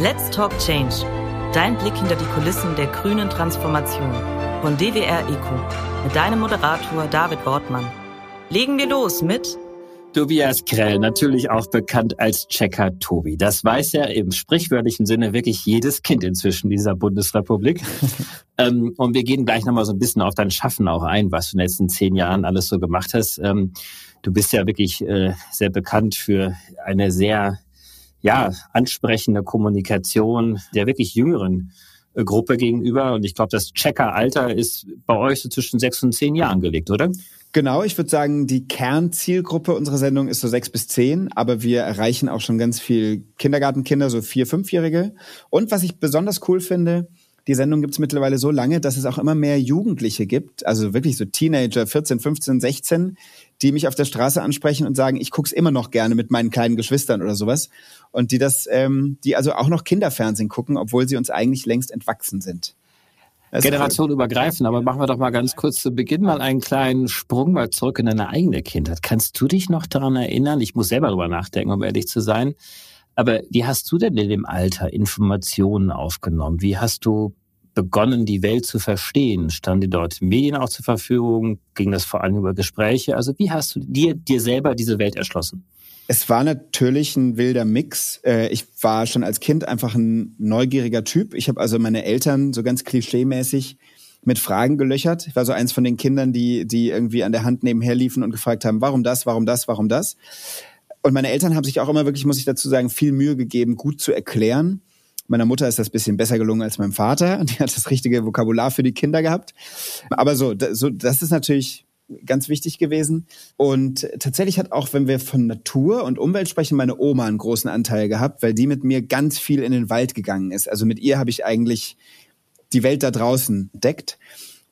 Let's Talk Change. Dein Blick hinter die Kulissen der grünen Transformation. Von DWR ECO. Mit deinem Moderator David Wortmann. Legen wir los mit Tobias Krell, natürlich auch bekannt als Checker Tobi. Das weiß ja im sprichwörtlichen Sinne wirklich jedes Kind inzwischen dieser Bundesrepublik. ähm, und wir gehen gleich nochmal so ein bisschen auf dein Schaffen auch ein, was du in den letzten zehn Jahren alles so gemacht hast. Ähm, du bist ja wirklich äh, sehr bekannt für eine sehr ja, ansprechende Kommunikation der wirklich jüngeren äh, Gruppe gegenüber. Und ich glaube, das Checker-Alter ist bei euch so zwischen sechs und zehn Jahren gelegt, oder? Genau, ich würde sagen, die Kernzielgruppe unserer Sendung ist so sechs bis zehn, aber wir erreichen auch schon ganz viel Kindergartenkinder, so vier, fünfjährige. Und was ich besonders cool finde, die Sendung gibt es mittlerweile so lange, dass es auch immer mehr Jugendliche gibt, also wirklich so Teenager, 14, 15, 16, die mich auf der Straße ansprechen und sagen, ich guck's immer noch gerne mit meinen kleinen Geschwistern oder sowas. Und die das, ähm, die also auch noch Kinderfernsehen gucken, obwohl sie uns eigentlich längst entwachsen sind. Generation übergreifen, aber machen wir doch mal ganz kurz zu Beginn mal einen kleinen Sprung mal zurück in deine eigene Kindheit. Kannst du dich noch daran erinnern? Ich muss selber darüber nachdenken, um ehrlich zu sein. Aber wie hast du denn in dem Alter Informationen aufgenommen? Wie hast du begonnen, die Welt zu verstehen? Standen dir dort Medien auch zur Verfügung? Ging das vor allem über Gespräche? Also wie hast du dir, dir selber diese Welt erschlossen? Es war natürlich ein wilder Mix. Äh, ich war schon als Kind einfach ein neugieriger Typ. Ich habe also meine Eltern so ganz klischeemäßig mit Fragen gelöchert. Ich war so eins von den Kindern, die, die irgendwie an der Hand nebenher liefen und gefragt haben, warum das, warum das, warum das. Und meine Eltern haben sich auch immer wirklich, muss ich dazu sagen, viel Mühe gegeben, gut zu erklären. Meiner Mutter ist das bisschen besser gelungen als meinem Vater. Die hat das richtige Vokabular für die Kinder gehabt. Aber so, so das ist natürlich ganz wichtig gewesen. Und tatsächlich hat auch, wenn wir von Natur und Umwelt sprechen, meine Oma einen großen Anteil gehabt, weil die mit mir ganz viel in den Wald gegangen ist. Also mit ihr habe ich eigentlich die Welt da draußen entdeckt.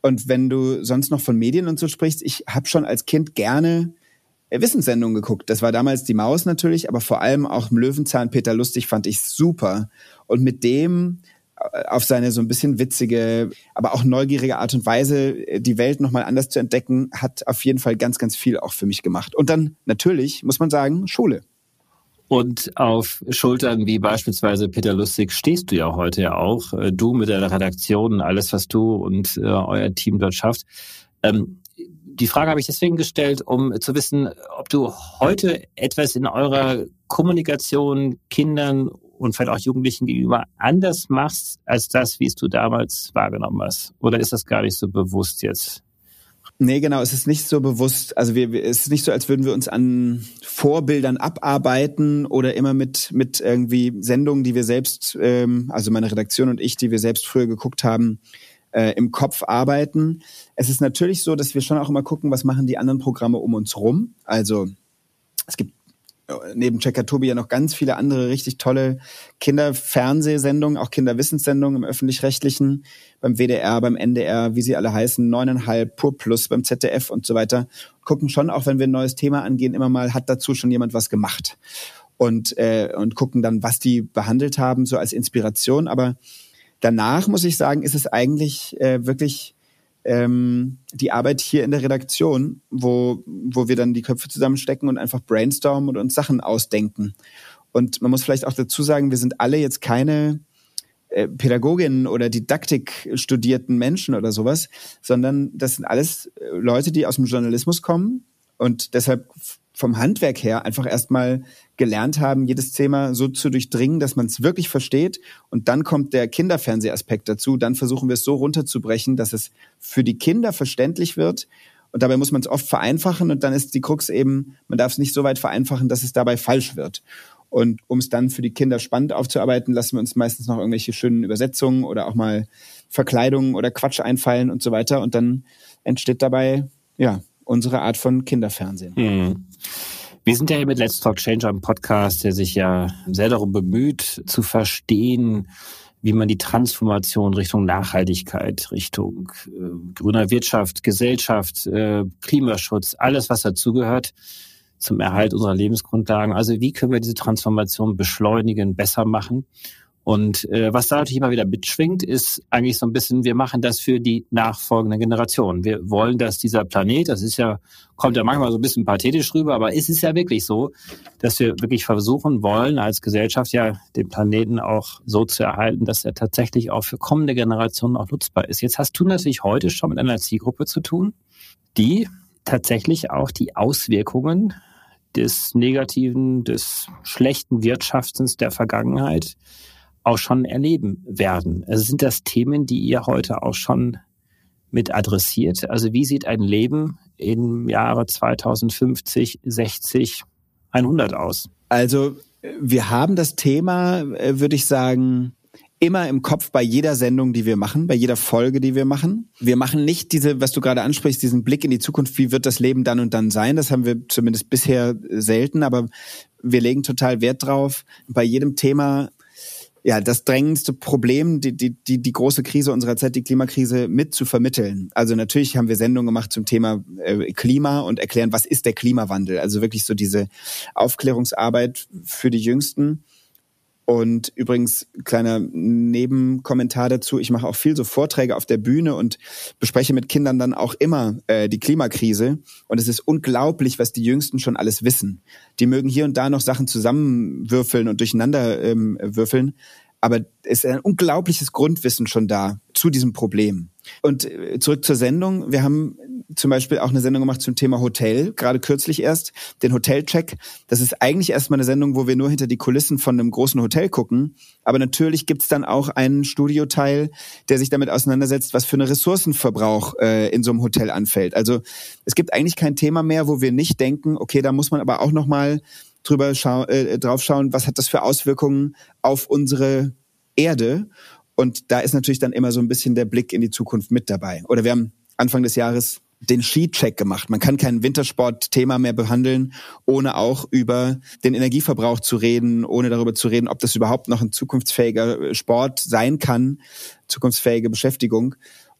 Und wenn du sonst noch von Medien und so sprichst, ich habe schon als Kind gerne Wissenssendungen geguckt. Das war damals die Maus natürlich, aber vor allem auch im Löwenzahn Peter Lustig fand ich super. Und mit dem äh, auf seine so ein bisschen witzige, aber auch neugierige Art und Weise, äh, die Welt nochmal anders zu entdecken, hat auf jeden Fall ganz, ganz viel auch für mich gemacht. Und dann natürlich, muss man sagen, Schule. Und auf Schultern wie beispielsweise Peter Lustig stehst du ja heute ja auch. Äh, du mit der Redaktion, alles, was du und äh, euer Team dort schafft. Ähm, die Frage habe ich deswegen gestellt, um zu wissen, ob du heute etwas in eurer Kommunikation Kindern und vielleicht auch Jugendlichen gegenüber anders machst, als das, wie es du damals wahrgenommen hast? Oder ist das gar nicht so bewusst jetzt? Nee, genau, es ist nicht so bewusst. Also wir, es ist nicht so, als würden wir uns an Vorbildern abarbeiten oder immer mit, mit irgendwie Sendungen, die wir selbst, ähm, also meine Redaktion und ich, die wir selbst früher geguckt haben, äh, im Kopf arbeiten. Es ist natürlich so, dass wir schon auch immer gucken, was machen die anderen Programme um uns rum. Also es gibt neben Checker Tobi ja noch ganz viele andere richtig tolle Kinderfernsehsendungen, auch Kinderwissenssendungen im öffentlich-rechtlichen, beim WDR, beim NDR, wie sie alle heißen, neuneinhalb, Pur Plus, beim ZDF und so weiter. Gucken schon, auch wenn wir ein neues Thema angehen, immer mal, hat dazu schon jemand was gemacht. Und, äh, und gucken dann, was die behandelt haben, so als Inspiration. Aber danach, muss ich sagen, ist es eigentlich äh, wirklich ähm, die Arbeit hier in der Redaktion, wo, wo wir dann die Köpfe zusammenstecken und einfach brainstormen und uns Sachen ausdenken. Und man muss vielleicht auch dazu sagen, wir sind alle jetzt keine äh, Pädagoginnen oder Didaktik studierten Menschen oder sowas, sondern das sind alles äh, Leute, die aus dem Journalismus kommen und deshalb vom Handwerk her einfach erstmal gelernt haben, jedes Thema so zu durchdringen, dass man es wirklich versteht. Und dann kommt der Kinderfernsehaspekt dazu. Dann versuchen wir es so runterzubrechen, dass es für die Kinder verständlich wird. Und dabei muss man es oft vereinfachen. Und dann ist die Krux eben, man darf es nicht so weit vereinfachen, dass es dabei falsch wird. Und um es dann für die Kinder spannend aufzuarbeiten, lassen wir uns meistens noch irgendwelche schönen Übersetzungen oder auch mal Verkleidungen oder Quatsch einfallen und so weiter. Und dann entsteht dabei, ja, unsere Art von Kinderfernsehen. Mhm. Wir sind ja hier mit Let's Talk Change einem Podcast, der sich ja sehr darum bemüht, zu verstehen, wie man die Transformation Richtung Nachhaltigkeit, Richtung äh, grüner Wirtschaft, Gesellschaft, äh, Klimaschutz, alles, was dazugehört, zum Erhalt unserer Lebensgrundlagen. Also wie können wir diese Transformation beschleunigen, besser machen? Und äh, was da natürlich immer wieder mitschwingt, ist eigentlich so ein bisschen, wir machen das für die nachfolgende Generation. Wir wollen, dass dieser Planet, das ist ja, kommt ja manchmal so ein bisschen pathetisch rüber, aber es ist ja wirklich so, dass wir wirklich versuchen wollen, als Gesellschaft ja den Planeten auch so zu erhalten, dass er tatsächlich auch für kommende Generationen auch nutzbar ist. Jetzt hast du natürlich heute schon mit einer Zielgruppe zu tun, die tatsächlich auch die Auswirkungen des negativen, des schlechten Wirtschaftens der Vergangenheit auch schon erleben werden. Also sind das Themen, die ihr heute auch schon mit adressiert? Also wie sieht ein Leben im Jahre 2050, 60, 100 aus? Also wir haben das Thema, äh, würde ich sagen, immer im Kopf bei jeder Sendung, die wir machen, bei jeder Folge, die wir machen. Wir machen nicht diese, was du gerade ansprichst, diesen Blick in die Zukunft, wie wird das Leben dann und dann sein. Das haben wir zumindest bisher selten, aber wir legen total Wert drauf, bei jedem Thema ja, das drängendste Problem, die, die, die, die große Krise unserer Zeit, die Klimakrise, mit zu vermitteln. Also natürlich haben wir Sendungen gemacht zum Thema äh, Klima und erklären, was ist der Klimawandel. Also wirklich so diese Aufklärungsarbeit für die Jüngsten. Und übrigens, kleiner Nebenkommentar dazu, ich mache auch viel so Vorträge auf der Bühne und bespreche mit Kindern dann auch immer äh, die Klimakrise. Und es ist unglaublich, was die Jüngsten schon alles wissen. Die mögen hier und da noch Sachen zusammenwürfeln und durcheinander ähm, würfeln. Aber es ist ein unglaubliches Grundwissen schon da zu diesem Problem. Und äh, zurück zur Sendung. Wir haben zum Beispiel auch eine Sendung gemacht zum Thema Hotel, gerade kürzlich erst, den Hotelcheck. Das ist eigentlich erstmal eine Sendung, wo wir nur hinter die Kulissen von einem großen Hotel gucken. Aber natürlich gibt's dann auch einen Studioteil, der sich damit auseinandersetzt, was für eine Ressourcenverbrauch äh, in so einem Hotel anfällt. Also es gibt eigentlich kein Thema mehr, wo wir nicht denken, okay, da muss man aber auch nochmal drüber schau äh, drauf schauen, was hat das für Auswirkungen auf unsere Erde. Und da ist natürlich dann immer so ein bisschen der Blick in die Zukunft mit dabei. Oder wir haben Anfang des Jahres den Skicheck gemacht. Man kann kein Wintersportthema mehr behandeln, ohne auch über den Energieverbrauch zu reden, ohne darüber zu reden, ob das überhaupt noch ein zukunftsfähiger Sport sein kann, zukunftsfähige Beschäftigung.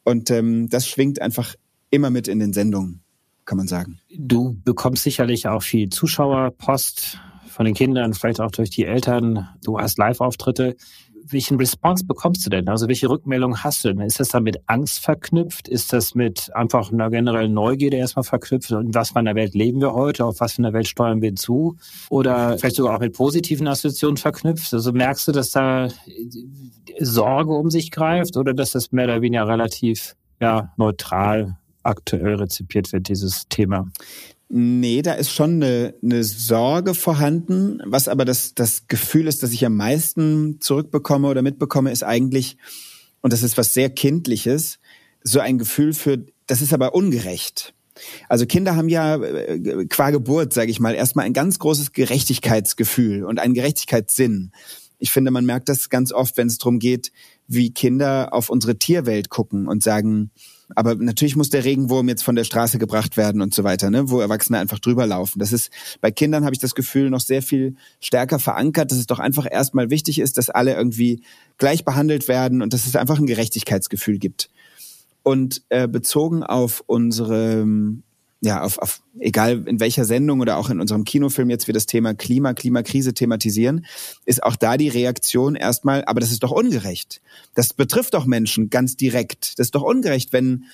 Und ähm, das schwingt einfach immer mit in den Sendungen, kann man sagen. Du bekommst sicherlich auch viel Zuschauerpost von den Kindern, vielleicht auch durch die Eltern. Du hast Live-Auftritte welchen Response bekommst du denn? Also welche Rückmeldung hast du denn? Ist das dann mit Angst verknüpft? Ist das mit einfach einer generellen Neugierde erstmal verknüpft? In was für einer Welt leben wir heute? Auf was für einer Welt steuern wir zu? Oder vielleicht sogar auch mit positiven Assoziationen verknüpft? Also merkst du, dass da Sorge um sich greift oder dass das mehr oder weniger relativ ja, neutral aktuell rezipiert wird, dieses Thema? Nee, da ist schon eine, eine Sorge vorhanden. Was aber das, das Gefühl ist, dass ich am meisten zurückbekomme oder mitbekomme, ist eigentlich, und das ist was sehr Kindliches, so ein Gefühl für, das ist aber ungerecht. Also Kinder haben ja äh, qua Geburt, sage ich mal, erstmal ein ganz großes Gerechtigkeitsgefühl und einen Gerechtigkeitssinn. Ich finde, man merkt das ganz oft, wenn es darum geht, wie Kinder auf unsere Tierwelt gucken und sagen, aber natürlich muss der Regenwurm jetzt von der Straße gebracht werden und so weiter, ne? wo Erwachsene einfach drüber laufen. Das ist bei Kindern habe ich das Gefühl noch sehr viel stärker verankert, dass es doch einfach erstmal wichtig ist, dass alle irgendwie gleich behandelt werden und dass es einfach ein Gerechtigkeitsgefühl gibt. Und äh, bezogen auf unsere ja, auf, auf egal in welcher Sendung oder auch in unserem Kinofilm jetzt wir das Thema Klima, Klimakrise thematisieren, ist auch da die Reaktion erstmal, aber das ist doch ungerecht. Das betrifft doch Menschen ganz direkt. Das ist doch ungerecht, wenn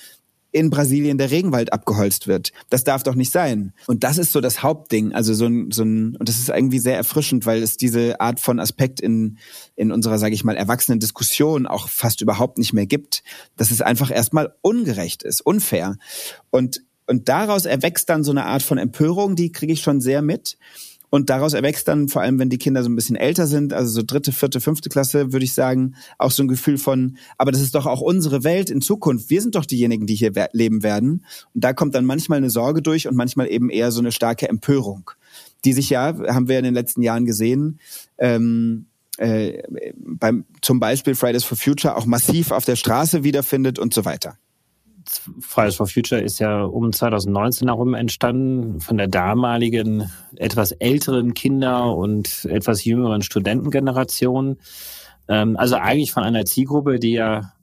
in Brasilien der Regenwald abgeholzt wird. Das darf doch nicht sein. Und das ist so das Hauptding. Also so ein, so ein, und das ist irgendwie sehr erfrischend, weil es diese Art von Aspekt in, in unserer, sage ich mal, erwachsenen Diskussion auch fast überhaupt nicht mehr gibt, dass es einfach erstmal ungerecht ist, unfair. Und und daraus erwächst dann so eine Art von Empörung, die kriege ich schon sehr mit. Und daraus erwächst dann, vor allem wenn die Kinder so ein bisschen älter sind, also so dritte, vierte, fünfte Klasse, würde ich sagen, auch so ein Gefühl von, aber das ist doch auch unsere Welt in Zukunft. Wir sind doch diejenigen, die hier leben werden. Und da kommt dann manchmal eine Sorge durch und manchmal eben eher so eine starke Empörung, die sich ja, haben wir in den letzten Jahren gesehen, ähm, äh, beim zum Beispiel Fridays for Future auch massiv auf der Straße wiederfindet und so weiter. Fridays for Future ist ja um 2019 herum entstanden von der damaligen etwas älteren Kinder- und etwas jüngeren Studentengeneration. Ähm, also eigentlich von einer Zielgruppe, die ja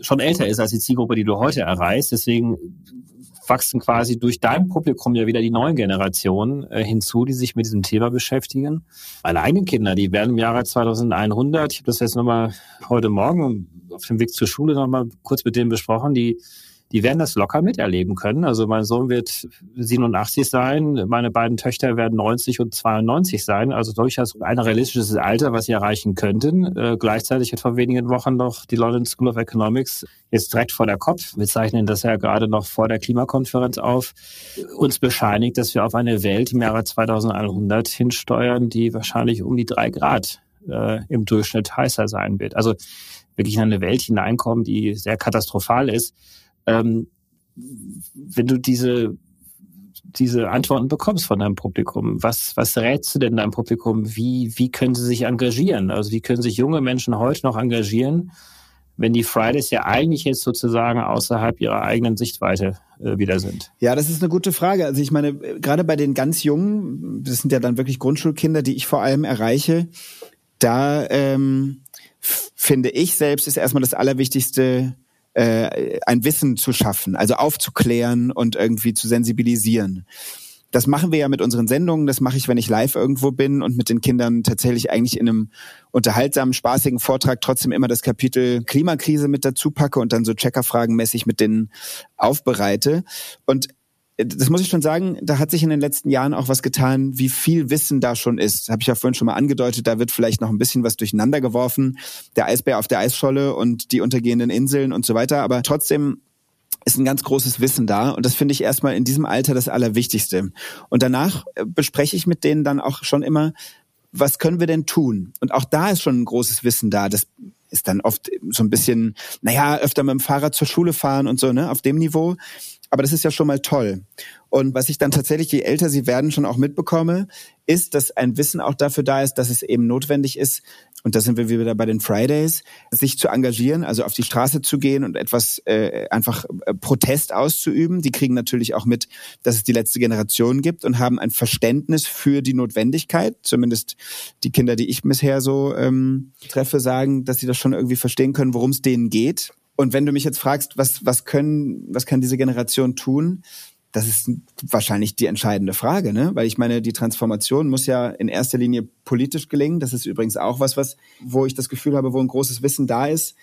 schon älter ist als die Zielgruppe, die du heute erreichst. Deswegen wachsen quasi durch dein Publikum ja wieder die neuen Generationen äh, hinzu, die sich mit diesem Thema beschäftigen. Meine eigenen Kinder, die werden im Jahre 2100, ich habe das jetzt nochmal heute Morgen auf dem Weg zur Schule nochmal kurz mit denen besprochen, die die werden das locker miterleben können. Also mein Sohn wird 87 sein, meine beiden Töchter werden 90 und 92 sein, also durchaus ein realistisches Alter, was sie erreichen könnten. Äh, gleichzeitig hat vor wenigen Wochen noch die London School of Economics jetzt direkt vor der Kopf, wir zeichnen das ja gerade noch vor der Klimakonferenz auf, uns bescheinigt, dass wir auf eine Welt im Jahre 2100 hinsteuern, die wahrscheinlich um die drei Grad äh, im Durchschnitt heißer sein wird. Also wirklich in eine Welt hineinkommen, die sehr katastrophal ist. Ähm, wenn du diese diese Antworten bekommst von deinem Publikum. Was, was rätst du denn deinem Publikum? Wie, wie können sie sich engagieren? Also wie können sich junge Menschen heute noch engagieren, wenn die Fridays ja eigentlich jetzt sozusagen außerhalb ihrer eigenen Sichtweite äh, wieder sind? Ja, das ist eine gute Frage. Also ich meine, gerade bei den ganz Jungen, das sind ja dann wirklich Grundschulkinder, die ich vor allem erreiche, da ähm, finde ich selbst ist erstmal das Allerwichtigste, äh, ein Wissen zu schaffen, also aufzuklären und irgendwie zu sensibilisieren. Das machen wir ja mit unseren Sendungen, das mache ich, wenn ich live irgendwo bin und mit den Kindern tatsächlich eigentlich in einem unterhaltsamen, spaßigen Vortrag trotzdem immer das Kapitel Klimakrise mit dazu packe und dann so Checkerfragenmäßig mit denen aufbereite. Und das muss ich schon sagen, da hat sich in den letzten Jahren auch was getan, wie viel Wissen da schon ist. Habe ich ja vorhin schon mal angedeutet, da wird vielleicht noch ein bisschen was durcheinander geworfen. Der Eisbär auf der Eisscholle und die untergehenden Inseln und so weiter. Aber trotzdem ist ein ganz großes Wissen da. Und das finde ich erstmal in diesem Alter das Allerwichtigste. Und danach äh, bespreche ich mit denen dann auch schon immer, was können wir denn tun? Und auch da ist schon ein großes Wissen da. Das ist dann oft so ein bisschen, naja, öfter mit dem Fahrrad zur Schule fahren und so, ne, auf dem Niveau. Aber das ist ja schon mal toll. Und was ich dann tatsächlich, je älter sie werden, schon auch mitbekomme, ist, dass ein Wissen auch dafür da ist, dass es eben notwendig ist, und da sind wir wieder bei den Fridays, sich zu engagieren, also auf die Straße zu gehen und etwas äh, einfach äh, Protest auszuüben. Die kriegen natürlich auch mit, dass es die letzte Generation gibt und haben ein Verständnis für die Notwendigkeit. Zumindest die Kinder, die ich bisher so ähm, treffe, sagen, dass sie das schon irgendwie verstehen können, worum es denen geht. Und wenn du mich jetzt fragst, was, was können, was kann diese Generation tun? Das ist wahrscheinlich die entscheidende Frage, ne? Weil ich meine, die Transformation muss ja in erster Linie politisch gelingen. Das ist übrigens auch was, was, wo ich das Gefühl habe, wo ein großes Wissen da ist,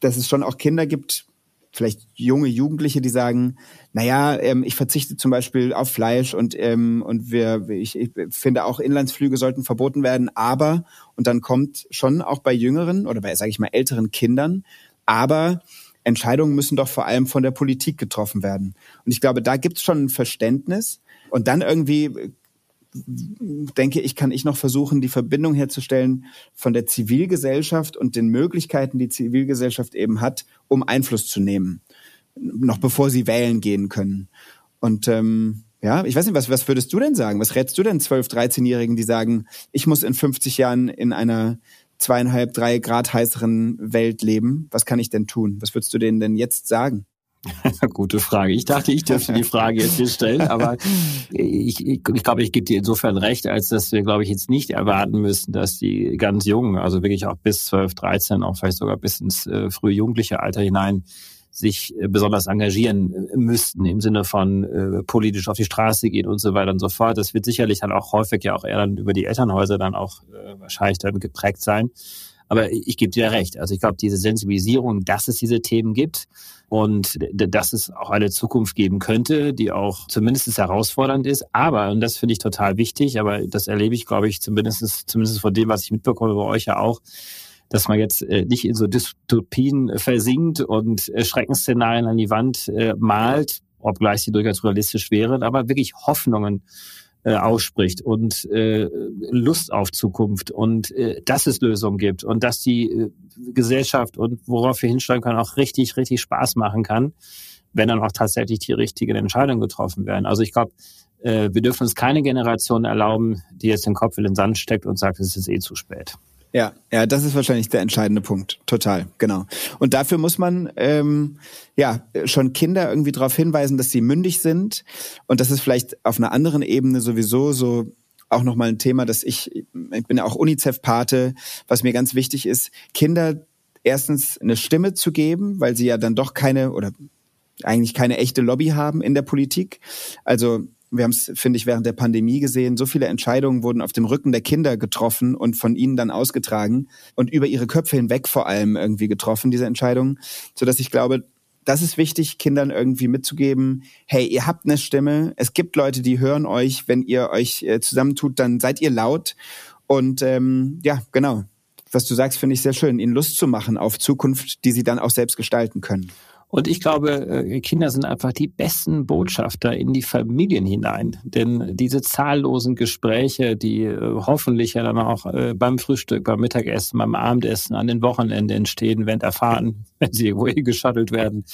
dass es schon auch Kinder gibt, vielleicht junge Jugendliche, die sagen, naja, ähm, ich verzichte zum Beispiel auf Fleisch und, ähm, und wir, ich, ich finde auch Inlandsflüge sollten verboten werden, aber, und dann kommt schon auch bei jüngeren oder bei, sage ich mal, älteren Kindern aber Entscheidungen müssen doch vor allem von der Politik getroffen werden. Und ich glaube, da gibt es schon ein Verständnis. Und dann irgendwie denke ich, kann ich noch versuchen, die Verbindung herzustellen von der Zivilgesellschaft und den Möglichkeiten, die Zivilgesellschaft eben hat, um Einfluss zu nehmen, noch bevor sie wählen gehen können. Und ähm, ja, ich weiß nicht, was, was würdest du denn sagen? Was rätst du denn 12-, 13-Jährigen, die sagen, ich muss in 50 Jahren in einer zweieinhalb, drei Grad heißeren Welt leben. Was kann ich denn tun? Was würdest du denen denn jetzt sagen? Gute Frage. Ich dachte, ich dürfte die Frage jetzt hier stellen, aber ich, ich, ich glaube, ich gebe dir insofern recht, als dass wir, glaube ich, jetzt nicht erwarten müssen, dass die ganz Jungen, also wirklich auch bis 12, 13, auch vielleicht sogar bis ins äh, frühe jugendliche Alter hinein, sich äh, besonders engagieren äh, müssten im Sinne von äh, politisch auf die Straße gehen und so weiter und so fort. Das wird sicherlich dann auch häufig ja auch eher dann über die Elternhäuser dann auch äh, wahrscheinlich dann geprägt sein. Aber ich, gebe dir recht. Also ich glaube, diese Sensibilisierung, dass es diese Themen gibt und dass es auch eine Zukunft geben könnte, die auch zumindest herausfordernd ist. Aber, und das finde ich total wichtig, aber das erlebe ich, glaube ich, zumindest, zumindest von dem, was ich mitbekomme bei euch ja auch, dass man jetzt äh, nicht in so Dystopien versinkt und äh, Schreckensszenarien an die Wand äh, malt, obgleich sie durchaus realistisch wären, aber wirklich Hoffnungen äh, ausspricht und äh, Lust auf Zukunft und äh, dass es Lösungen gibt und dass die äh, Gesellschaft und worauf wir hinsteuern können, auch richtig, richtig Spaß machen kann, wenn dann auch tatsächlich die richtigen Entscheidungen getroffen werden. Also ich glaube, äh, wir dürfen uns keine Generation erlauben, die jetzt den Kopf in den Sand steckt und sagt, es ist eh zu spät. Ja, ja, das ist wahrscheinlich der entscheidende Punkt. Total, genau. Und dafür muss man ähm, ja schon Kinder irgendwie darauf hinweisen, dass sie mündig sind. Und das ist vielleicht auf einer anderen Ebene sowieso so auch nochmal ein Thema, dass ich, ich bin ja auch UNICEF-Pate, was mir ganz wichtig ist, Kinder erstens eine Stimme zu geben, weil sie ja dann doch keine oder eigentlich keine echte Lobby haben in der Politik. Also wir haben es, finde ich, während der Pandemie gesehen. So viele Entscheidungen wurden auf dem Rücken der Kinder getroffen und von ihnen dann ausgetragen und über ihre Köpfe hinweg vor allem irgendwie getroffen, diese Entscheidungen, so dass ich glaube, das ist wichtig, Kindern irgendwie mitzugeben, hey, ihr habt eine Stimme, es gibt Leute, die hören euch, wenn ihr euch äh, zusammentut, dann seid ihr laut. Und ähm, ja, genau, was du sagst, finde ich sehr schön, ihnen Lust zu machen auf Zukunft, die sie dann auch selbst gestalten können. Und ich glaube, äh, Kinder sind einfach die besten Botschafter in die Familien hinein. Denn diese zahllosen Gespräche, die äh, hoffentlich ja dann auch äh, beim Frühstück, beim Mittagessen, beim Abendessen, an den Wochenenden entstehen, werden erfahren, wenn sie irgendwo geschattelt werden.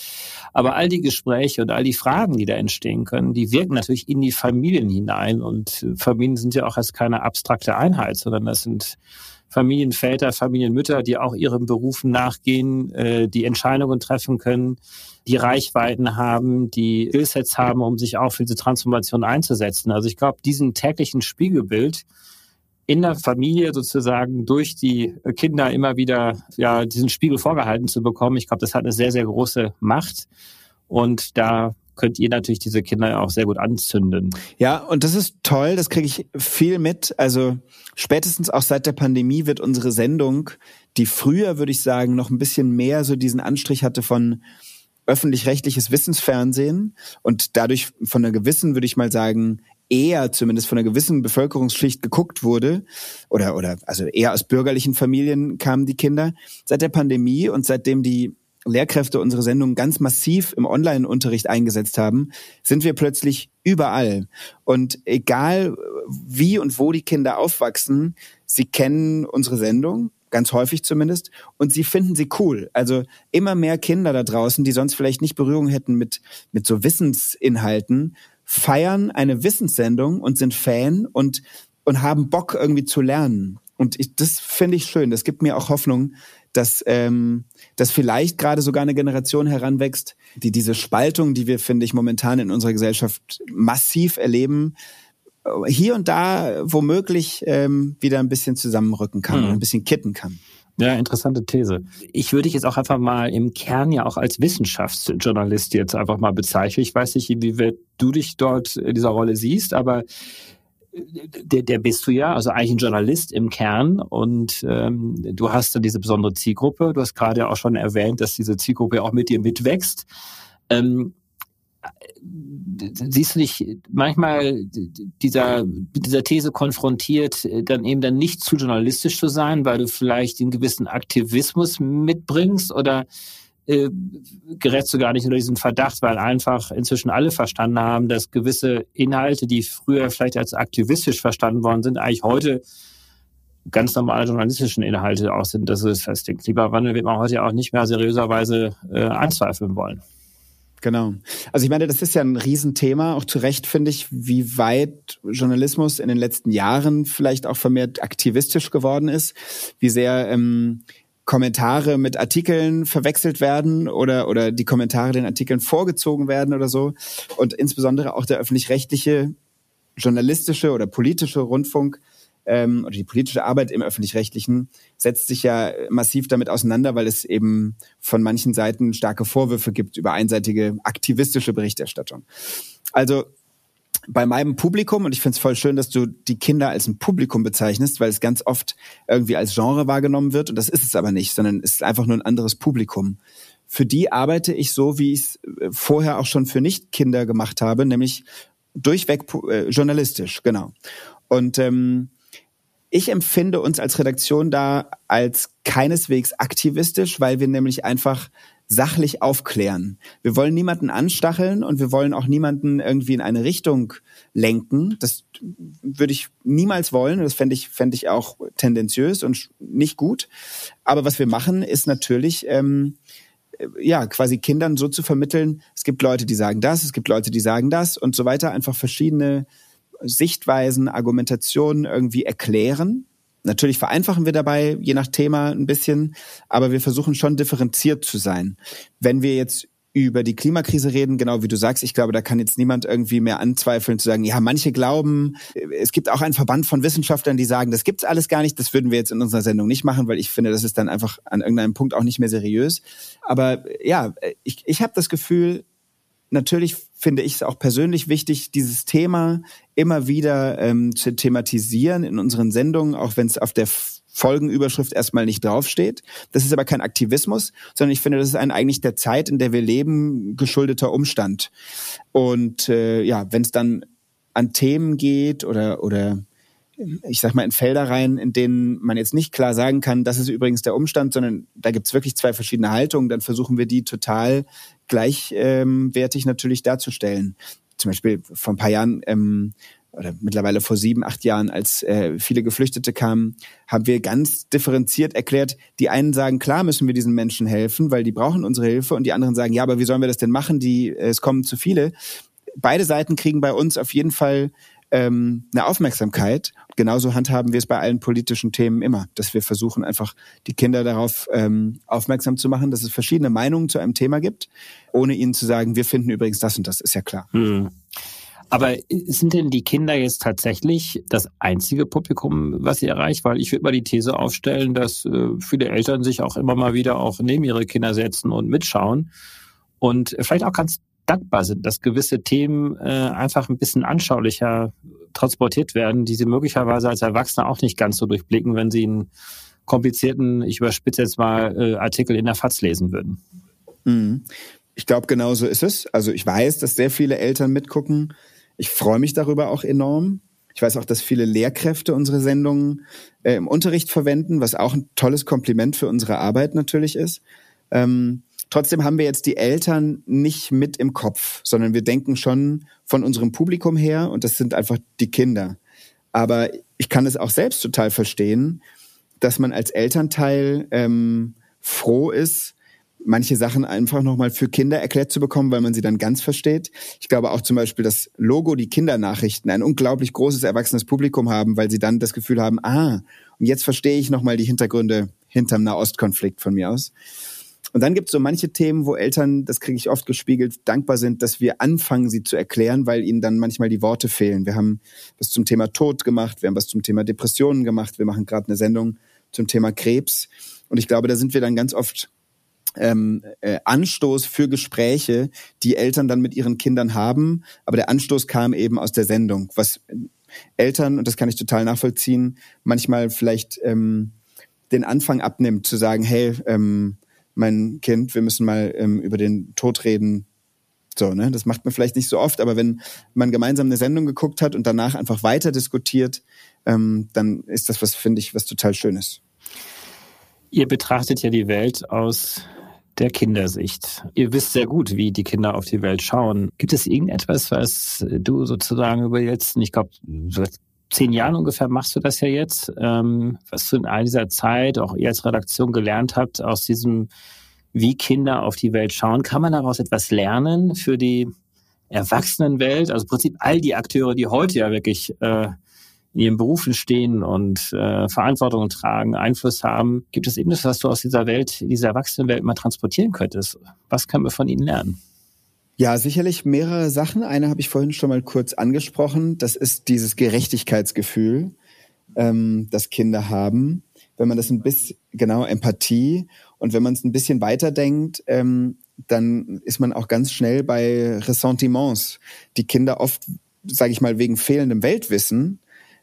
Aber all die Gespräche und all die Fragen, die da entstehen können, die wirken natürlich in die Familien hinein. Und Familien sind ja auch erst keine abstrakte Einheit, sondern das sind Familienväter, Familienmütter, die auch ihren Berufen nachgehen, äh, die Entscheidungen treffen können, die Reichweiten haben, die Skillsets haben, um sich auch für diese Transformation einzusetzen. Also ich glaube, diesen täglichen Spiegelbild in der Familie sozusagen durch die Kinder immer wieder ja diesen Spiegel vorgehalten zu bekommen, ich glaube, das hat eine sehr, sehr große Macht. Und da könnt ihr natürlich diese Kinder auch sehr gut anzünden. Ja, und das ist toll, das kriege ich viel mit. Also spätestens auch seit der Pandemie wird unsere Sendung, die früher, würde ich sagen, noch ein bisschen mehr so diesen Anstrich hatte von öffentlich-rechtliches Wissensfernsehen und dadurch von einer gewissen, würde ich mal sagen, eher zumindest von einer gewissen Bevölkerungsschicht geguckt wurde oder oder also eher aus bürgerlichen Familien kamen die Kinder seit der Pandemie und seitdem die Lehrkräfte unsere Sendung ganz massiv im Online-Unterricht eingesetzt haben, sind wir plötzlich überall. Und egal wie und wo die Kinder aufwachsen, sie kennen unsere Sendung, ganz häufig zumindest, und sie finden sie cool. Also immer mehr Kinder da draußen, die sonst vielleicht nicht Berührung hätten mit, mit so Wissensinhalten, feiern eine Wissenssendung und sind Fan und, und haben Bock irgendwie zu lernen. Und ich, das finde ich schön. Das gibt mir auch Hoffnung, dass, ähm, dass vielleicht gerade sogar eine Generation heranwächst, die diese Spaltung, die wir, finde ich, momentan in unserer Gesellschaft massiv erleben, hier und da womöglich ähm, wieder ein bisschen zusammenrücken kann, mhm. ein bisschen kitten kann. Ja, interessante These. Ich würde dich jetzt auch einfach mal im Kern ja auch als Wissenschaftsjournalist jetzt einfach mal bezeichnen. Ich weiß nicht, wie du dich dort in dieser Rolle siehst, aber der, der bist du ja, also eigentlich ein Journalist im Kern und ähm, du hast dann diese besondere Zielgruppe. Du hast gerade auch schon erwähnt, dass diese Zielgruppe auch mit dir mitwächst. Ähm, siehst du dich manchmal dieser, dieser These konfrontiert, dann eben dann nicht zu journalistisch zu sein, weil du vielleicht einen gewissen Aktivismus mitbringst oder äh, gerätst du gar nicht unter diesen Verdacht, weil einfach inzwischen alle verstanden haben, dass gewisse Inhalte, die früher vielleicht als aktivistisch verstanden worden sind, eigentlich heute ganz normale journalistischen Inhalte auch sind. Das ist fest. Den Klimawandel wird man heute auch nicht mehr seriöserweise äh, anzweifeln wollen. Genau. Also ich meine, das ist ja ein Riesenthema, auch zu Recht finde ich, wie weit Journalismus in den letzten Jahren vielleicht auch vermehrt aktivistisch geworden ist, wie sehr ähm, Kommentare mit Artikeln verwechselt werden oder, oder die Kommentare den Artikeln vorgezogen werden oder so. Und insbesondere auch der öffentlich-rechtliche, journalistische oder politische Rundfunk ähm, oder die politische Arbeit im öffentlich-rechtlichen setzt sich ja massiv damit auseinander, weil es eben von manchen Seiten starke Vorwürfe gibt über einseitige aktivistische Berichterstattung. Also bei meinem Publikum, und ich finde es voll schön, dass du die Kinder als ein Publikum bezeichnest, weil es ganz oft irgendwie als Genre wahrgenommen wird, und das ist es aber nicht, sondern es ist einfach nur ein anderes Publikum. Für die arbeite ich so, wie ich es äh, vorher auch schon für Nicht-Kinder gemacht habe, nämlich durchweg äh, journalistisch, genau. Und ähm, ich empfinde uns als Redaktion da als keineswegs aktivistisch, weil wir nämlich einfach sachlich aufklären. Wir wollen niemanden anstacheln und wir wollen auch niemanden irgendwie in eine Richtung lenken. Das würde ich niemals wollen. Das fände ich, fände ich auch tendenziös und nicht gut. Aber was wir machen, ist natürlich, ähm, ja, quasi Kindern so zu vermitteln, es gibt Leute, die sagen das, es gibt Leute, die sagen das und so weiter, einfach verschiedene Sichtweisen, Argumentationen irgendwie erklären Natürlich vereinfachen wir dabei, je nach Thema ein bisschen, aber wir versuchen schon differenziert zu sein. Wenn wir jetzt über die Klimakrise reden, genau wie du sagst, ich glaube, da kann jetzt niemand irgendwie mehr anzweifeln zu sagen, ja, manche glauben, es gibt auch einen Verband von Wissenschaftlern, die sagen, das gibt's alles gar nicht, das würden wir jetzt in unserer Sendung nicht machen, weil ich finde, das ist dann einfach an irgendeinem Punkt auch nicht mehr seriös. Aber ja, ich, ich habe das Gefühl, natürlich finde ich es auch persönlich wichtig, dieses Thema immer wieder ähm, zu thematisieren in unseren Sendungen, auch wenn es auf der Folgenüberschrift erstmal nicht draufsteht. Das ist aber kein Aktivismus, sondern ich finde, das ist ein eigentlich der Zeit, in der wir leben, geschuldeter Umstand. Und äh, ja, wenn es dann an Themen geht oder oder ich sag mal, in Felder rein, in denen man jetzt nicht klar sagen kann, das ist übrigens der Umstand, sondern da gibt's wirklich zwei verschiedene Haltungen, dann versuchen wir die total gleichwertig ähm, natürlich darzustellen. Zum Beispiel vor ein paar Jahren ähm, oder mittlerweile vor sieben, acht Jahren, als äh, viele Geflüchtete kamen, haben wir ganz differenziert erklärt, die einen sagen, klar müssen wir diesen Menschen helfen, weil die brauchen unsere Hilfe und die anderen sagen, ja, aber wie sollen wir das denn machen? Die, äh, es kommen zu viele. Beide Seiten kriegen bei uns auf jeden Fall ähm, eine Aufmerksamkeit. Genauso handhaben wir es bei allen politischen Themen immer, dass wir versuchen einfach die Kinder darauf ähm, aufmerksam zu machen, dass es verschiedene Meinungen zu einem Thema gibt, ohne ihnen zu sagen, wir finden übrigens das und das, ist ja klar. Hm. Aber sind denn die Kinder jetzt tatsächlich das einzige Publikum, was sie erreicht? Weil ich würde mal die These aufstellen, dass äh, viele Eltern sich auch immer mal wieder auch neben ihre Kinder setzen und mitschauen und vielleicht auch ganz dankbar sind, dass gewisse Themen äh, einfach ein bisschen anschaulicher transportiert werden, die sie möglicherweise als Erwachsene auch nicht ganz so durchblicken, wenn sie einen komplizierten, ich überspitze jetzt mal, äh, Artikel in der FAZ lesen würden. Mhm. Ich glaube, genau so ist es. Also ich weiß, dass sehr viele Eltern mitgucken. Ich freue mich darüber auch enorm. Ich weiß auch, dass viele Lehrkräfte unsere Sendungen äh, im Unterricht verwenden, was auch ein tolles Kompliment für unsere Arbeit natürlich ist. Ähm, Trotzdem haben wir jetzt die Eltern nicht mit im Kopf, sondern wir denken schon von unserem Publikum her und das sind einfach die Kinder. Aber ich kann es auch selbst total verstehen, dass man als Elternteil ähm, froh ist, manche Sachen einfach nochmal für Kinder erklärt zu bekommen, weil man sie dann ganz versteht. Ich glaube auch zum Beispiel, dass Logo, die Kindernachrichten, ein unglaublich großes erwachsenes Publikum haben, weil sie dann das Gefühl haben, ah, und jetzt verstehe ich nochmal die Hintergründe hinterm Nahostkonflikt von mir aus. Und dann gibt es so manche Themen, wo Eltern, das kriege ich oft gespiegelt, dankbar sind, dass wir anfangen, sie zu erklären, weil ihnen dann manchmal die Worte fehlen. Wir haben was zum Thema Tod gemacht, wir haben was zum Thema Depressionen gemacht, wir machen gerade eine Sendung zum Thema Krebs. Und ich glaube, da sind wir dann ganz oft ähm, äh, Anstoß für Gespräche, die Eltern dann mit ihren Kindern haben. Aber der Anstoß kam eben aus der Sendung, was Eltern, und das kann ich total nachvollziehen, manchmal vielleicht ähm, den Anfang abnimmt, zu sagen, hey, ähm, mein Kind, wir müssen mal ähm, über den Tod reden. So, ne? Das macht man vielleicht nicht so oft, aber wenn man gemeinsam eine Sendung geguckt hat und danach einfach weiter diskutiert, ähm, dann ist das was, finde ich, was total Schönes. Ihr betrachtet ja die Welt aus der Kindersicht. Ihr wisst sehr gut, wie die Kinder auf die Welt schauen. Gibt es irgendetwas, was du sozusagen über jetzt, ich glaube, zehn Jahren ungefähr machst du das ja jetzt, ähm, was du in all dieser Zeit, auch ihr als Redaktion gelernt habt, aus diesem, wie Kinder auf die Welt schauen. Kann man daraus etwas lernen für die Erwachsenenwelt? Also im Prinzip all die Akteure, die heute ja wirklich äh, in ihren Berufen stehen und äh, Verantwortung tragen, Einfluss haben. Gibt es irgendwas, was du aus dieser Welt, dieser Erwachsenenwelt mal transportieren könntest? Was können wir von ihnen lernen? Ja, sicherlich mehrere Sachen. Eine habe ich vorhin schon mal kurz angesprochen. Das ist dieses Gerechtigkeitsgefühl, ähm, das Kinder haben. Wenn man das ein bisschen, genau, Empathie. Und wenn man es ein bisschen weiterdenkt, ähm, dann ist man auch ganz schnell bei Ressentiments, die Kinder oft, sage ich mal, wegen fehlendem Weltwissen,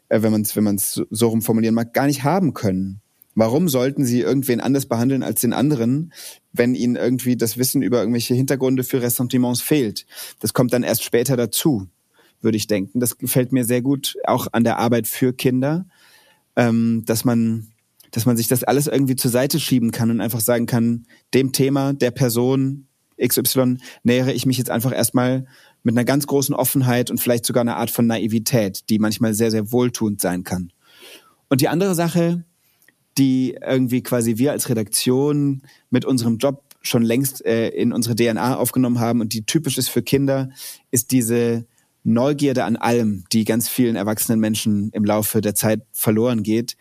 äh, wenn man es wenn man's so rum formulieren mag, gar nicht haben können. Warum sollten sie irgendwen anders behandeln als den anderen, wenn ihnen irgendwie das Wissen über irgendwelche Hintergründe für Ressentiments fehlt? Das kommt dann erst später dazu, würde ich denken. Das gefällt mir sehr gut, auch an der Arbeit für Kinder, ähm, dass man, dass man sich das alles irgendwie zur Seite schieben kann und einfach sagen kann, dem Thema, der Person XY nähere ich mich jetzt einfach erstmal mit einer ganz großen Offenheit und vielleicht sogar einer Art von Naivität, die manchmal sehr, sehr wohltuend sein kann. Und die andere Sache, die irgendwie quasi wir als Redaktion mit unserem Job schon längst äh, in unsere DNA aufgenommen haben und die typisch ist für Kinder, ist diese Neugierde an allem, die ganz vielen erwachsenen Menschen im Laufe der Zeit verloren geht.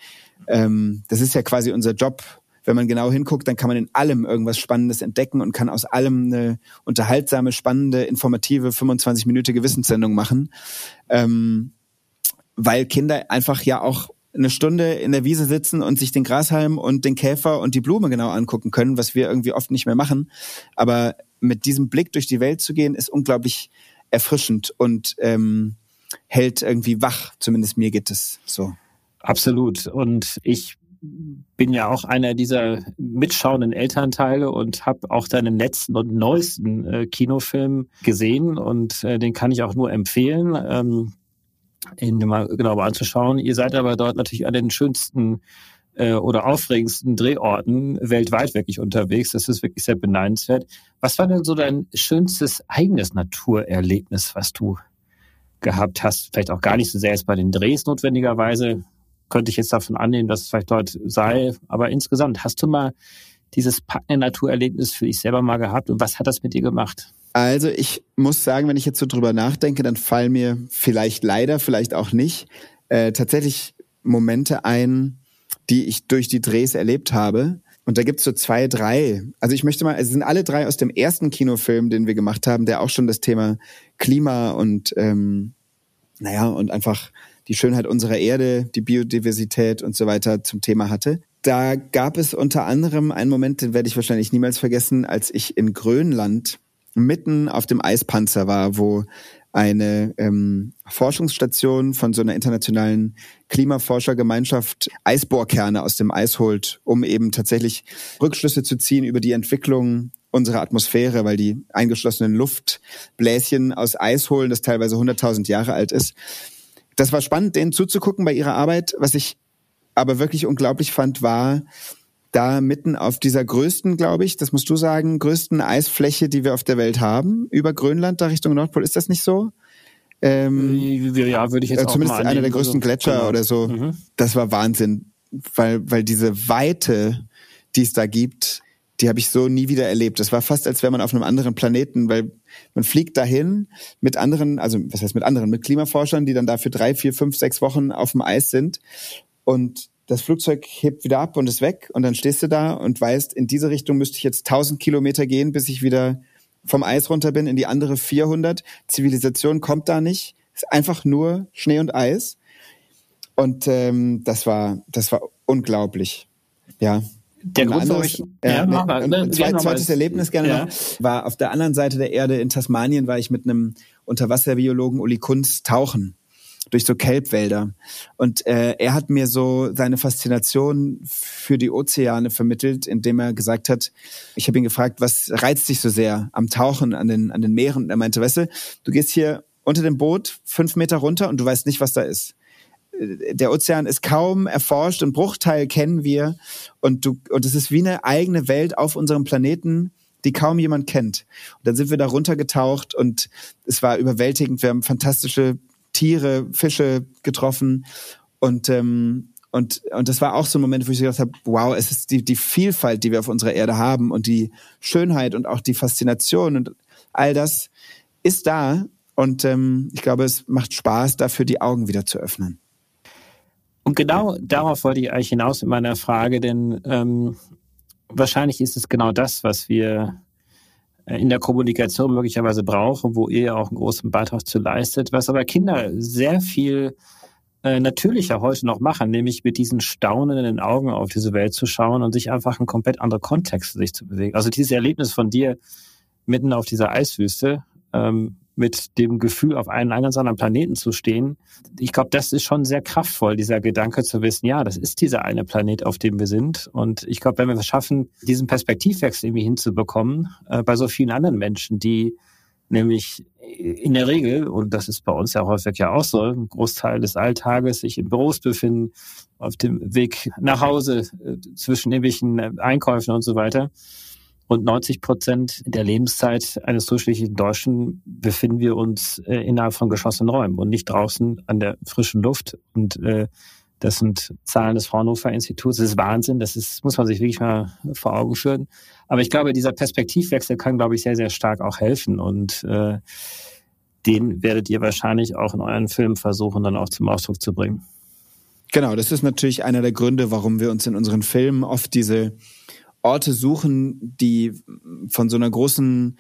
Ähm, das ist ja quasi unser Job. Wenn man genau hinguckt, dann kann man in allem irgendwas Spannendes entdecken und kann aus allem eine unterhaltsame, spannende, informative 25-minütige Wissenssendung machen. Ähm, weil Kinder einfach ja auch eine Stunde in der Wiese sitzen und sich den Grashalm und den Käfer und die Blume genau angucken können, was wir irgendwie oft nicht mehr machen. Aber mit diesem Blick durch die Welt zu gehen, ist unglaublich erfrischend und ähm, hält irgendwie wach. Zumindest mir geht es so. Absolut. Und ich bin ja auch einer dieser mitschauenden Elternteile und habe auch deinen letzten und neuesten äh, Kinofilm gesehen und äh, den kann ich auch nur empfehlen, ähm, ihn mal genauer anzuschauen. Ihr seid aber dort natürlich an den schönsten äh, oder aufregendsten Drehorten weltweit wirklich unterwegs. Das ist wirklich sehr beneidenswert. Was war denn so dein schönstes eigenes Naturerlebnis, was du gehabt hast? Vielleicht auch gar nicht so sehr jetzt bei den Drehs notwendigerweise, könnte ich jetzt davon annehmen, dass es vielleicht dort sei. Aber insgesamt, hast du mal dieses packende Naturerlebnis für dich selber mal gehabt und was hat das mit dir gemacht? Also ich muss sagen, wenn ich jetzt so drüber nachdenke, dann fallen mir vielleicht leider, vielleicht auch nicht, äh, tatsächlich Momente ein, die ich durch die Drehs erlebt habe. Und da gibt's so zwei, drei. Also ich möchte mal, es sind alle drei aus dem ersten Kinofilm, den wir gemacht haben, der auch schon das Thema Klima und ähm, naja, und einfach die Schönheit unserer Erde, die Biodiversität und so weiter zum Thema hatte. Da gab es unter anderem einen Moment, den werde ich wahrscheinlich niemals vergessen, als ich in Grönland mitten auf dem Eispanzer war, wo eine ähm, Forschungsstation von so einer internationalen Klimaforschergemeinschaft Eisbohrkerne aus dem Eis holt, um eben tatsächlich Rückschlüsse zu ziehen über die Entwicklung unserer Atmosphäre, weil die eingeschlossenen Luftbläschen aus Eis holen, das teilweise 100.000 Jahre alt ist das war spannend, denen zuzugucken bei ihrer Arbeit. Was ich aber wirklich unglaublich fand, war da mitten auf dieser größten, glaube ich, das musst du sagen, größten Eisfläche, die wir auf der Welt haben, über Grönland da Richtung Nordpol. Ist das nicht so? Ähm, ja, würde ich jetzt äh, Zumindest einer der größten also, Gletscher genau. oder so. Mhm. Das war Wahnsinn, weil, weil diese Weite, die es da gibt, die habe ich so nie wieder erlebt. Das war fast, als wäre man auf einem anderen Planeten, weil man fliegt dahin mit anderen, also was heißt mit anderen, mit Klimaforschern, die dann da für drei, vier, fünf, sechs Wochen auf dem Eis sind. Und das Flugzeug hebt wieder ab und ist weg. Und dann stehst du da und weißt, in diese Richtung müsste ich jetzt 1000 Kilometer gehen, bis ich wieder vom Eis runter bin, in die andere 400. Zivilisation kommt da nicht. ist einfach nur Schnee und Eis. Und ähm, das war, das war unglaublich. Ja, der Grund, warum ich, ja, ja, ein, ein zweit, zweites Erlebnis gerne ja. noch, war auf der anderen Seite der Erde in Tasmanien war ich mit einem Unterwasserbiologen Uli Kunz tauchen durch so Kelbwälder. Und äh, er hat mir so seine Faszination für die Ozeane vermittelt, indem er gesagt hat, ich habe ihn gefragt, was reizt dich so sehr am Tauchen an den, an den Meeren? Und er meinte, weißt du, du gehst hier unter dem Boot fünf Meter runter und du weißt nicht, was da ist der Ozean ist kaum erforscht, ein Bruchteil kennen wir und du und es ist wie eine eigene Welt auf unserem Planeten, die kaum jemand kennt. Und dann sind wir da runtergetaucht und es war überwältigend. Wir haben fantastische Tiere, Fische getroffen und ähm, und und das war auch so ein Moment, wo ich gedacht habe, wow, es ist die die Vielfalt, die wir auf unserer Erde haben und die Schönheit und auch die Faszination und all das ist da und ähm, ich glaube, es macht Spaß, dafür die Augen wieder zu öffnen. Und genau darauf wollte ich eigentlich hinaus mit meiner Frage, denn ähm, wahrscheinlich ist es genau das, was wir in der Kommunikation möglicherweise brauchen, wo ihr auch einen großen Beitrag zu leistet, was aber Kinder sehr viel äh, natürlicher heute noch machen, nämlich mit diesen staunenden Augen auf diese Welt zu schauen und sich einfach in komplett andere Kontexte sich zu bewegen. Also dieses Erlebnis von dir mitten auf dieser Eiswüste, ähm, mit dem Gefühl, auf einem ganz anderen Planeten zu stehen. Ich glaube, das ist schon sehr kraftvoll, dieser Gedanke zu wissen, ja, das ist dieser eine Planet, auf dem wir sind. Und ich glaube, wenn wir es schaffen, diesen Perspektivwechsel irgendwie hinzubekommen, äh, bei so vielen anderen Menschen, die nämlich in der Regel, und das ist bei uns ja häufig ja auch so, ein Großteil des Alltages sich in Büros befinden, auf dem Weg nach Hause, äh, zwischen irgendwelchen Einkäufen und so weiter, und 90 Prozent der Lebenszeit eines durchschnittlichen Deutschen befinden wir uns äh, innerhalb von geschlossenen Räumen und nicht draußen an der frischen Luft. Und äh, das sind Zahlen des Fraunhofer Instituts. Das ist Wahnsinn. Das ist, muss man sich wirklich mal vor Augen führen. Aber ich glaube, dieser Perspektivwechsel kann, glaube ich, sehr, sehr stark auch helfen. Und äh, den werdet ihr wahrscheinlich auch in euren Filmen versuchen, dann auch zum Ausdruck zu bringen. Genau, das ist natürlich einer der Gründe, warum wir uns in unseren Filmen oft diese Orte suchen, die von so einer großen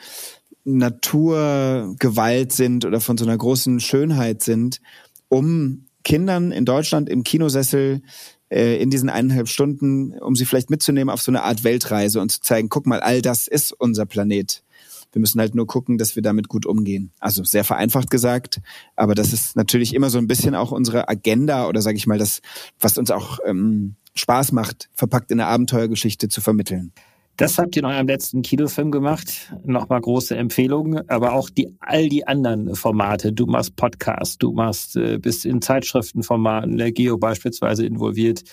Naturgewalt sind oder von so einer großen Schönheit sind, um Kindern in Deutschland im Kinosessel äh, in diesen eineinhalb Stunden, um sie vielleicht mitzunehmen auf so eine Art Weltreise und zu zeigen, guck mal, all das ist unser Planet. Wir müssen halt nur gucken, dass wir damit gut umgehen. Also sehr vereinfacht gesagt, aber das ist natürlich immer so ein bisschen auch unsere Agenda oder sage ich mal das, was uns auch ähm, Spaß macht, verpackt in eine Abenteuergeschichte zu vermitteln. Das habt ihr in eurem letzten Kinofilm gemacht. Nochmal große Empfehlung. Aber auch die, all die anderen Formate. Du machst Podcast, du machst, äh, bist in Zeitschriftenformaten, der Geo beispielsweise involviert.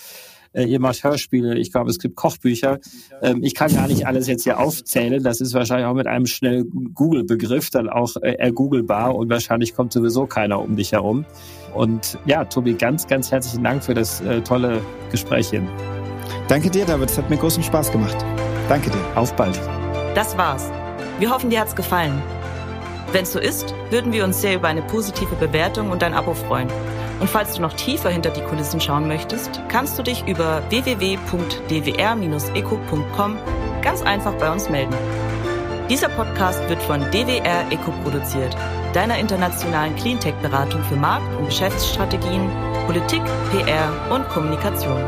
Äh, ihr macht Hörspiele, ich glaube, es gibt Kochbücher. Ähm, ich kann gar nicht alles jetzt hier aufzählen. Das ist wahrscheinlich auch mit einem schnell Google-Begriff dann auch äh, ergooglebar und wahrscheinlich kommt sowieso keiner um dich herum. Und ja, Tobi, ganz, ganz herzlichen Dank für das äh, tolle Gespräch hier. Danke dir, David. Es hat mir großen Spaß gemacht. Danke dir. Auf bald. Das war's. Wir hoffen, dir hat's gefallen. Wenn es so ist, würden wir uns sehr über eine positive Bewertung und ein Abo freuen. Und falls du noch tiefer hinter die Kulissen schauen möchtest, kannst du dich über www.dwr-eco.com ganz einfach bei uns melden. Dieser Podcast wird von DWR Eco produziert, deiner internationalen Cleantech-Beratung für Markt- und Geschäftsstrategien, Politik, PR und Kommunikation.